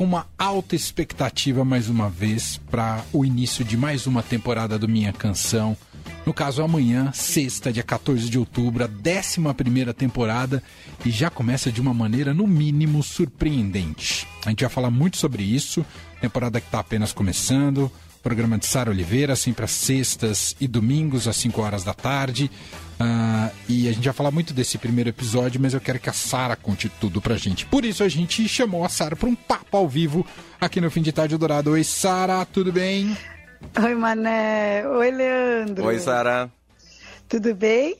com uma alta expectativa mais uma vez para o início de mais uma temporada do Minha Canção. No caso, amanhã, sexta, dia 14 de outubro, a 11 temporada e já começa de uma maneira, no mínimo, surpreendente. A gente vai falar muito sobre isso, temporada que está apenas começando, programa de Sara Oliveira, sempre às sextas e domingos, às 5 horas da tarde. Uh, e a gente vai falar muito desse primeiro episódio, mas eu quero que a Sara conte tudo pra gente. Por isso a gente chamou a Sara para um papo ao vivo aqui no Fim de Tarde Dourado. Oi, Sara, tudo bem? Oi, Mané. Oi, Leandro. Oi, Sara. Tudo bem?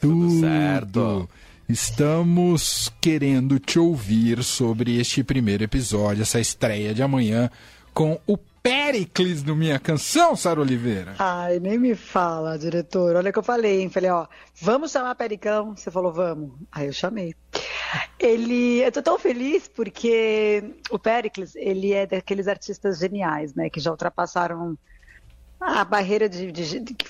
Tudo, tudo certo. Estamos querendo te ouvir sobre este primeiro episódio, essa estreia de amanhã com o Pericles no Minha Canção, Sara Oliveira? Ai, nem me fala, diretor. Olha o que eu falei, hein? Falei, ó, vamos chamar Pericão? Você falou, vamos. Aí eu chamei. Ele, eu tô tão feliz porque o Pericles, ele é daqueles artistas geniais, né? Que já ultrapassaram a barreira de, de, de que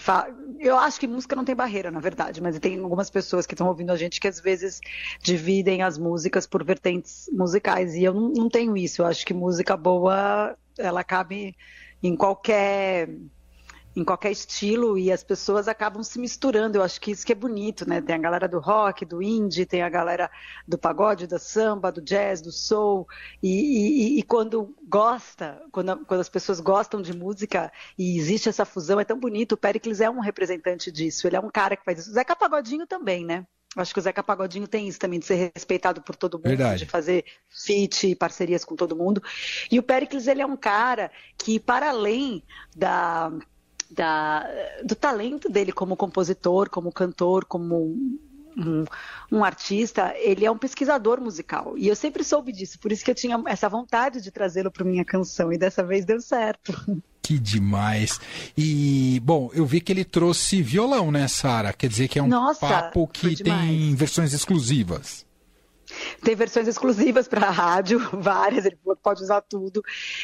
eu acho que música não tem barreira, na verdade, mas tem algumas pessoas que estão ouvindo a gente que às vezes dividem as músicas por vertentes musicais e eu não, não tenho isso. Eu acho que música boa ela cabe em qualquer em qualquer estilo e as pessoas acabam se misturando. Eu acho que isso que é bonito, né? Tem a galera do rock, do indie, tem a galera do pagode, da samba, do jazz, do soul. E, e, e quando gosta, quando, quando, as pessoas gostam de música e existe essa fusão, é tão bonito. O Pericles é um representante disso. Ele é um cara que faz isso. O Zeca Pagodinho também, né? Acho que o Zeca Pagodinho tem isso também, de ser respeitado por todo mundo, Verdade. de fazer feat e parcerias com todo mundo. E o Pericles, ele é um cara que, para além da, da, do talento dele como compositor, como cantor, como um, um, artista, ele é um pesquisador musical. E eu sempre soube disso, por isso que eu tinha essa vontade de trazê-lo para minha canção, e dessa vez deu certo. Que demais. E, bom, eu vi que ele trouxe violão, né, Sara? Quer dizer que é um Nossa, papo que tem versões exclusivas. Tem versões exclusivas para a rádio, várias, ele pode usar tudo.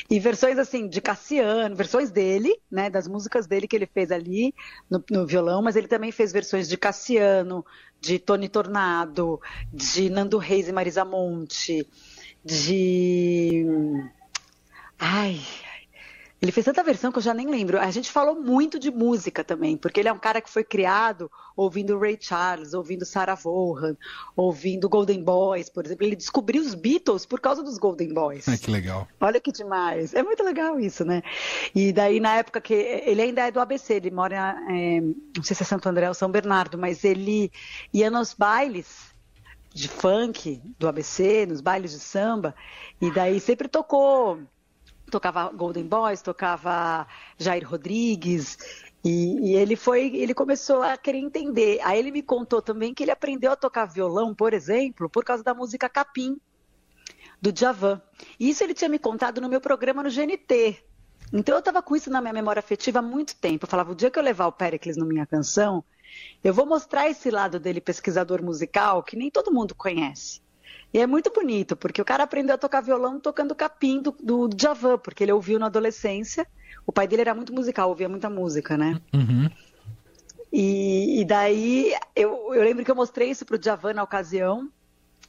E versões assim de Cassiano, versões dele, né, das músicas dele que ele fez ali no, no violão, mas ele também fez versões de Cassiano, de Tony Tornado, de Nando Reis e Marisa Monte, de Ai, ele fez tanta versão que eu já nem lembro. A gente falou muito de música também, porque ele é um cara que foi criado ouvindo Ray Charles, ouvindo Sarah Vaughan, ouvindo Golden Boys, por exemplo. Ele descobriu os Beatles por causa dos Golden Boys. Ai, que legal. Olha que demais. É muito legal isso, né? E daí, na época que. Ele ainda é do ABC, ele mora, é, não sei se é Santo André ou São Bernardo, mas ele ia nos bailes de funk do ABC, nos bailes de samba, e daí sempre tocou tocava Golden Boys, tocava Jair Rodrigues, e, e, ele foi, ele começou a querer entender. Aí ele me contou também que ele aprendeu a tocar violão, por exemplo, por causa da música Capim, do Djavan. E isso ele tinha me contado no meu programa no GNT. Então eu estava com isso na minha memória afetiva há muito tempo. Eu falava, o dia que eu levar o Pericles na minha canção, eu vou mostrar esse lado dele, pesquisador musical, que nem todo mundo conhece. E é muito bonito, porque o cara aprendeu a tocar violão tocando capim do, do Djavan, porque ele ouviu na adolescência. O pai dele era muito musical, ouvia muita música, né? Uhum. E, e, daí eu, eu, lembro que eu mostrei isso pro Djavan na ocasião.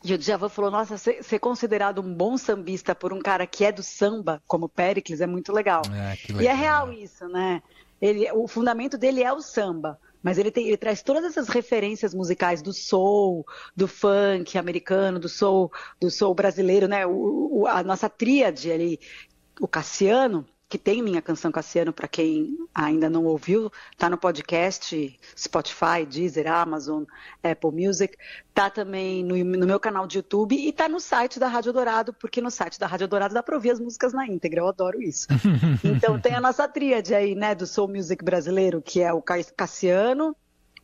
E o Djavan falou: Nossa, ser, ser, considerado um bom sambista por um cara que é do samba, como Pericles, é muito legal. É, legal. E é real isso, né? Ele, o fundamento dele é o samba. Mas ele, tem, ele traz todas essas referências musicais do soul, do funk americano, do soul, do soul brasileiro, né? O, o, a nossa tríade ali, o Cassiano, que tem minha canção Cassiano, para quem ainda não ouviu, tá no podcast Spotify, Deezer, Amazon, Apple Music, tá também no, no, meu canal de YouTube e tá no site da Rádio Dourado, porque no site da Rádio Dourado dá para ouvir as músicas na íntegra, eu adoro isso. então tem a nossa tríade aí, né, do Soul Music brasileiro, que é o Cassiano,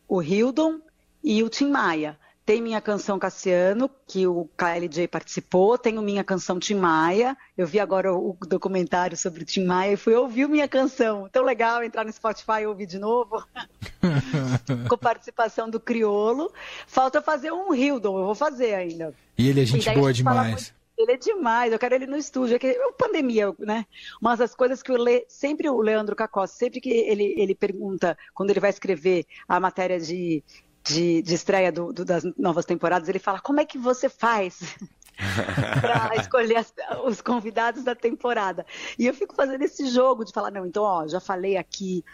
o Hildon e o Tim Maia. Tem minha canção Cassiano, que o KLJ participou, tenho minha canção Tim Maia. Eu vi agora o documentário sobre o Tim Maia e fui ouvir minha canção. Tão legal entrar no Spotify e ouvir de novo. Com participação do Criolo. Falta fazer um Hildon, eu vou fazer ainda. E ele é gente boa demais. Ele é demais, eu quero ele no estúdio. É que é pandemia, né? Uma das coisas que eu leio, sempre o Leandro Cacó, sempre que ele, ele pergunta, quando ele vai escrever a matéria de de, de estreia do, do, das novas temporadas, ele fala: como é que você faz para escolher as, os convidados da temporada. E eu fico fazendo esse jogo de falar, não, então, ó, já falei aqui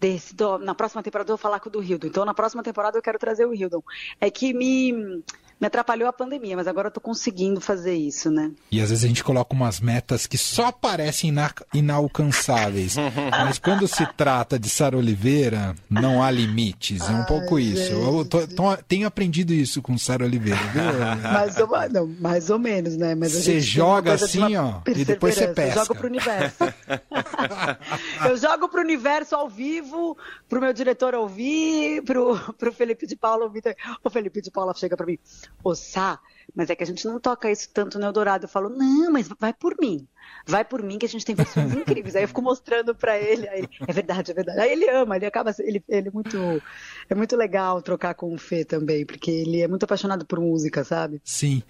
desse, do, na próxima temporada eu vou falar com o do Hildon. Então, na próxima temporada eu quero trazer o Hildon. É que me me atrapalhou a pandemia, mas agora eu tô conseguindo fazer isso, né? E às vezes a gente coloca umas metas que só parecem ina inalcançáveis. mas quando se trata de Sara Oliveira, não há limites. É um Ai, pouco gente. isso. Eu tô, tô, tenho aprendido isso com Sara Oliveira, viu? mais, ou, não, mais ou menos, né? Mas você joga assim, ó, e depois você pesca. Eu jogo pro universo. eu jogo pro universo ao vivo, pro meu diretor ouvir, pro, pro Felipe de Paula ouvir. O Felipe de Paula chega para mim ô Sá, mas é que a gente não toca isso tanto no Eldorado. Eu falo, não, mas vai por mim. Vai por mim que a gente tem versões incríveis. Aí eu fico mostrando para ele, ele, é verdade, é verdade. Aí ele ama, ele acaba, ele, ele é muito, é muito legal trocar com o Fê também, porque ele é muito apaixonado por música, sabe? Sim.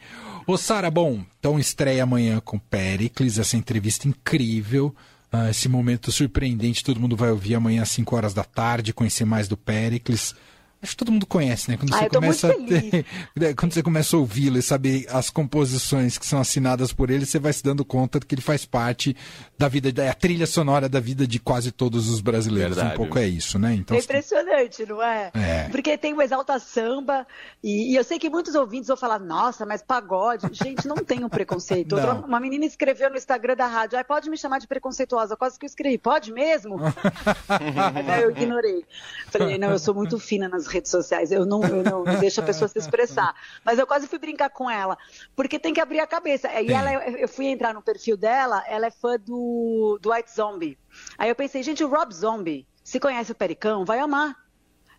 Ô Sara, bom, então estreia amanhã com Pericles, essa entrevista incrível. Uh, esse momento surpreendente, todo mundo vai ouvir amanhã às 5 horas da tarde, conhecer mais do Pericles. Acho que todo mundo conhece, né? Quando ah, você começa a ter, né, quando você começa a ouvi-lo e saber as composições que são assinadas por ele, você vai se dando conta de que ele faz parte da vida, da trilha sonora da vida de quase todos os brasileiros. Verdade. Um pouco é isso, né? Então, é impressionante, não é? é? Porque tem o Exalta Samba e, e, eu sei que muitos ouvintes vão falar, nossa, mas pagode. Gente, não tem um preconceito. Outra, uma menina escreveu no Instagram da rádio, ah, pode me chamar de preconceituosa, quase que eu escrevi, pode mesmo? Aí eu ignorei. Falei, não, eu sou muito fina nas redes sociais. Eu não, eu não deixo a pessoa se expressar. Mas eu quase fui brincar com ela, porque tem que abrir a cabeça. E ela, eu fui entrar no perfil dela, ela é fã do, do White Zombie. Aí eu pensei, gente, o Rob Zombie, se conhece o Pericão, vai amar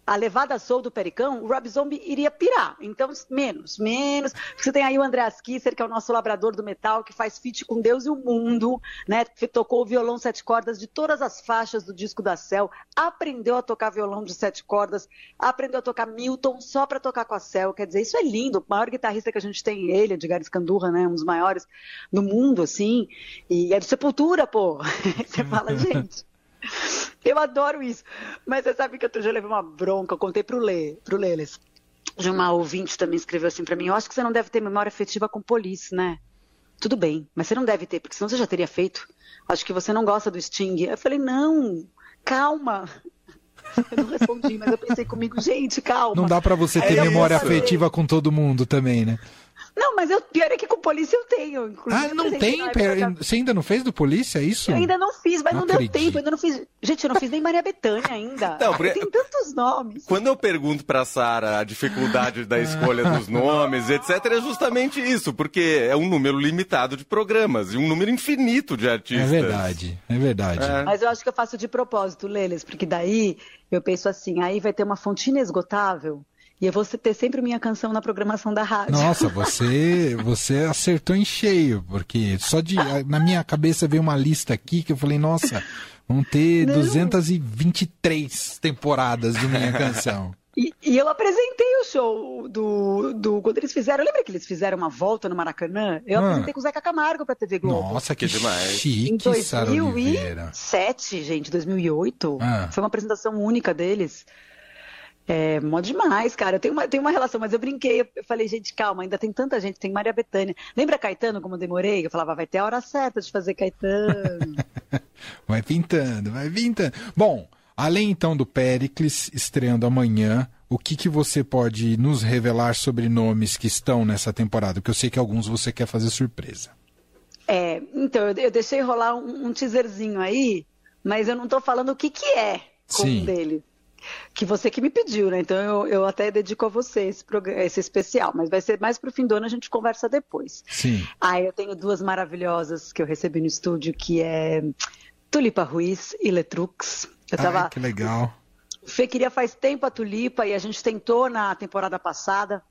a levada soul do Pericão, o Rob Zombie iria pirar. Então, menos, menos. Você tem aí o Andreas Kisser, que é o nosso labrador do metal, que faz feat com Deus e o mundo, né? Tocou o violão sete cordas de todas as faixas do disco da Cell, aprendeu a tocar violão de sete cordas, aprendeu a tocar Milton só para tocar com a Cell. Quer dizer, isso é lindo. O maior guitarrista que a gente tem, ele, Edgar Escandurra, né? Um dos maiores do mundo, assim. E é de Sepultura, pô. Você fala, gente. Eu adoro isso. Mas você sabe que eu já levei uma bronca, eu contei pro Lê, pro Leles. De uma ouvinte também escreveu assim para mim: Eu acho que você não deve ter memória afetiva com polícia, né? Tudo bem, mas você não deve ter, porque senão você já teria feito. Acho que você não gosta do Sting. Eu falei: Não, calma. Eu não respondi, mas eu pensei comigo, gente, calma. Não dá para você ter memória afetiva com todo mundo também, né? Não, mas eu, pior é que com polícia eu tenho. Inclusive, ah, não tem? Pera, você ainda não fez do polícia, é isso? Eu ainda não fiz, mas não, não deu tempo. Ainda não fiz. Gente, eu não fiz nem Maria Bethânia ainda. Não, porque... Tem tantos nomes. Quando eu pergunto pra Sara a dificuldade da escolha dos nomes, etc., é justamente isso, porque é um número limitado de programas e um número infinito de artistas. É verdade, é verdade. É. Mas eu acho que eu faço de propósito, Leles, porque daí eu penso assim, aí vai ter uma fonte inesgotável e eu vou ter sempre minha canção na programação da rádio. Nossa, você, você acertou em cheio, porque só de. Na minha cabeça veio uma lista aqui que eu falei, nossa, vão ter Não. 223 temporadas de minha canção. E, e, eu apresentei o show do, do. Quando eles fizeram. Lembra que eles fizeram uma volta no Maracanã? Eu ah. apresentei com o Zeca Camargo pra TV Globo. Nossa, que demais. Chique, em 2007, gente, 2008. Ah. Foi uma apresentação única deles. É, mó demais, cara. Eu tenho uma, tenho uma relação, mas eu brinquei, eu falei, gente, calma, ainda tem tanta gente, tem Maria Bethânia. Lembra Caetano, como eu demorei? Eu falava, vai ter a hora certa de fazer Caetano. vai pintando, vai pintando. Bom, além então do Pericles estreando amanhã, o que, que você pode nos revelar sobre nomes que estão nessa temporada? Porque eu sei que alguns você quer fazer surpresa. É, então, eu, eu deixei rolar um, um teaserzinho aí, mas eu não tô falando o que, que é com Sim. um deles que você que me pediu, né? Então eu, eu até dedico a você esse, programa, esse especial, mas vai ser mais pro fim do ano, a gente conversa depois. Sim. Aí eu tenho duas maravilhosas que eu recebi no estúdio, que é Tulipa Ruiz e Letrux. Eu tava... Ai, que legal. Fê queria faz tempo a Tulipa e a gente tentou na temporada passada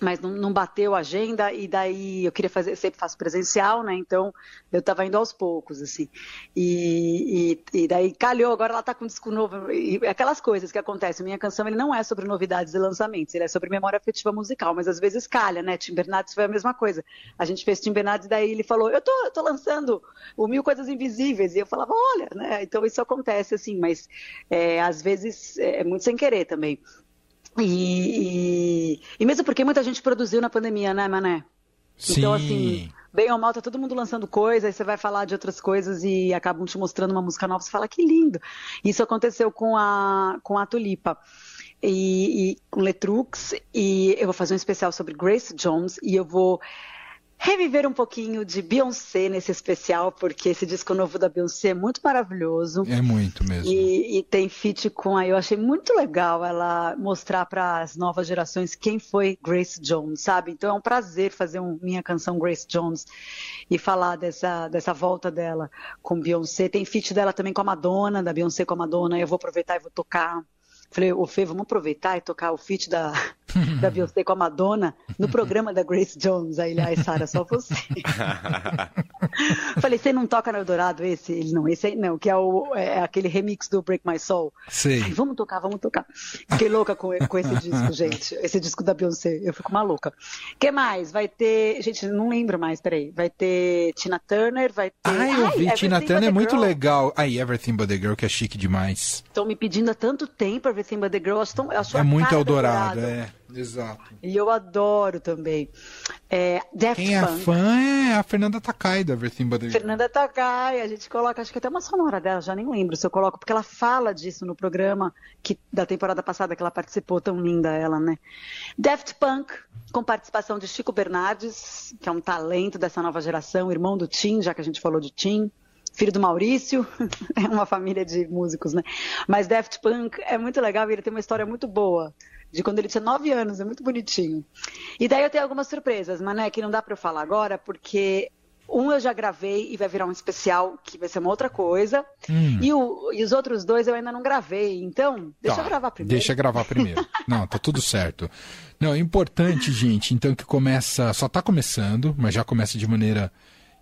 mas não, não, bateu a agenda e daí eu queria fazer, sempre faço presencial, né? Então eu estava indo aos poucos, assim. E, e, e, daí calhou, agora ela está com um disco novo. E aquelas coisas que acontecem. Minha canção ele não é sobre novidades e lançamentos, ele é sobre memória afetiva musical, mas às vezes calha, né? Tim Bernardes foi a mesma coisa. A gente fez Tim Bernardes daí ele falou: Eu tô, eu tô lançando o Mil Coisas Invisíveis. E eu falava: Olha, né? Então isso acontece, assim, mas é, às vezes é muito sem querer também. E, e, e, mesmo porque muita gente produziu na pandemia, né, Mané? Sim. Então, assim, bem ou mal, tá todo mundo lançando coisa, aí você vai falar de outras coisas e acabam te mostrando uma música nova, você fala, que lindo. Isso aconteceu com a, com a Tulipa. E, e com Letrux, e eu vou fazer um especial sobre Grace Jones, e eu vou reviver um pouquinho de Beyoncé nesse especial, porque esse disco novo da Beyoncé é muito maravilhoso. É muito mesmo. E, e tem feat com a. Eu achei muito legal ela mostrar para as novas gerações quem foi Grace Jones, sabe? Então é um prazer fazer um, minha canção Grace Jones e falar dessa, dessa volta dela com Beyoncé. Tem feat dela também com a Madonna, da Beyoncé com a Madonna. Eu vou aproveitar e vou tocar. Falei, ô Fê, vamos aproveitar e tocar o feat da, da Beyoncé com a Madonna no programa da Grace Jones. Aí ele, ai, Sara, só você. Falei, você não toca no Eldorado esse? Ele, não, esse aí não, que é, o, é aquele remix do Break My Soul. Sei. Ai, vamos tocar, vamos tocar. Fiquei louca com, com esse disco, gente. Esse disco da Beyoncé. Eu fico maluca. O que mais? Vai ter. Gente, não lembro mais, peraí. Vai ter Tina Turner, vai ter. Ai, eu vi. Everything Tina Turner é muito Girl. legal. Aí, Everything But The Girl, que é chique demais. Estão me pedindo há tanto tempo Everything But the Girl. Tão, É muito Eldorado, é. Exato. E eu adoro também. É, Daft Quem é Punk. fã é a Fernanda Takai do Everything But. Fernanda Takai, a gente coloca, acho que até uma sonora dela, já nem lembro se eu coloco, porque ela fala disso no programa que, da temporada passada que ela participou, tão linda ela, né? Daft Punk, com participação de Chico Bernardes, que é um talento dessa nova geração, irmão do Tim, já que a gente falou de Tim. Filho do Maurício, é uma família de músicos, né? Mas Daft Punk é muito legal e ele tem uma história muito boa, de quando ele tinha nove anos, é muito bonitinho. E daí eu tenho algumas surpresas, mas né, que não dá para eu falar agora, porque um eu já gravei e vai virar um especial que vai ser uma outra coisa. Hum. E, o- e os outros dois eu ainda não gravei. Então, deixa Tá, eu gravar primeiro. Deixa gravar primeiro. Não, tá tudo certo. Não, é importante, gente, então que começa, só tá começando, mas já começa de maneira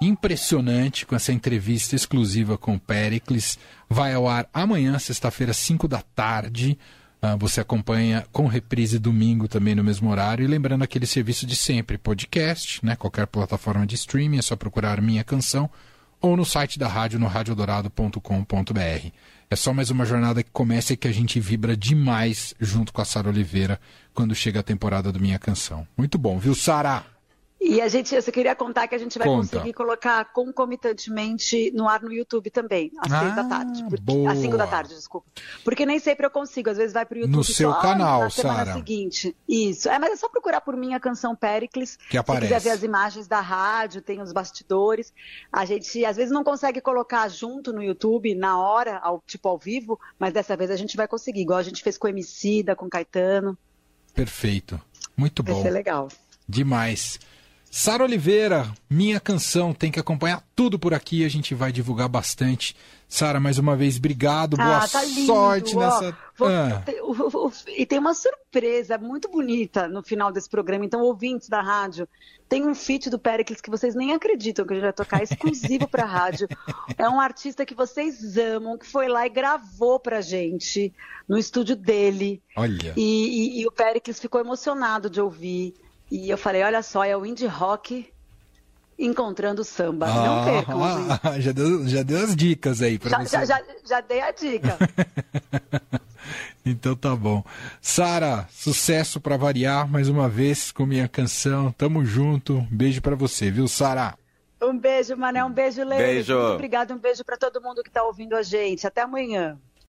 impressionante com essa entrevista exclusiva com o Pericles. Vai ao ar amanhã, sexta-feira, 5 da tarde. Ah, você acompanha com reprise domingo também no mesmo horário. E lembrando aquele serviço de sempre, podcast, né? Qualquer plataforma de streaming, é só procurar Minha Canção ou no site da rádio no radiodorado.com.br. É só mais uma jornada que começa e que a gente vibra demais junto com a Sara Oliveira quando chega a temporada do Minha Canção. Muito bom, viu, Sara? E a gente, eu só queria contar que a gente vai Conta. conseguir colocar concomitantemente no ar no YouTube também, às Ah, seis da tarde. Porque, boa. Às cinco da tarde, desculpa. Porque nem sempre eu consigo, às vezes vai pro YouTube No seu só canal, na semana Sara. seguinte. Isso. É, mas é só procurar por minha canção Pericles. Que aparece. Se quiser ver as imagens da rádio, tem os bastidores. A gente às vezes não consegue colocar junto no YouTube na hora, ao, tipo ao vivo, mas dessa vez a gente vai conseguir, igual a gente fez com o MC, da com Caetano. Perfeito. Muito Vai bom. ser legal. Demais. Sara Oliveira, minha canção, tem que acompanhar tudo por aqui, a gente vai divulgar bastante. Sara, mais uma vez, obrigado, boa Ah, tá lindo. sorte ó. nessa. Vou- Ah, E tem uma surpresa muito bonita no final desse programa. Então, ouvintes da rádio, tem um feat do Pericles que vocês nem acreditam que a gente vai tocar exclusivo pra rádio. É um artista que vocês amam, que foi lá e gravou pra gente no estúdio dele. olha. E, e- e o Pericles ficou emocionado de ouvir. E eu falei, olha só, é o indie rock encontrando samba. Não percam, gente. Ah, já, deu, já deu as dicas aí para Já, você. já, já, já dei a dica. Então tá bom. Sara, sucesso pra variar mais uma vez com minha canção. Tamo junto. Beijo pra você, viu, Sara? Um beijo, Mané. Um beijo, Lê. Beijo. Muito obrigada. Um beijo para todo mundo que está ouvindo a gente. Até amanhã.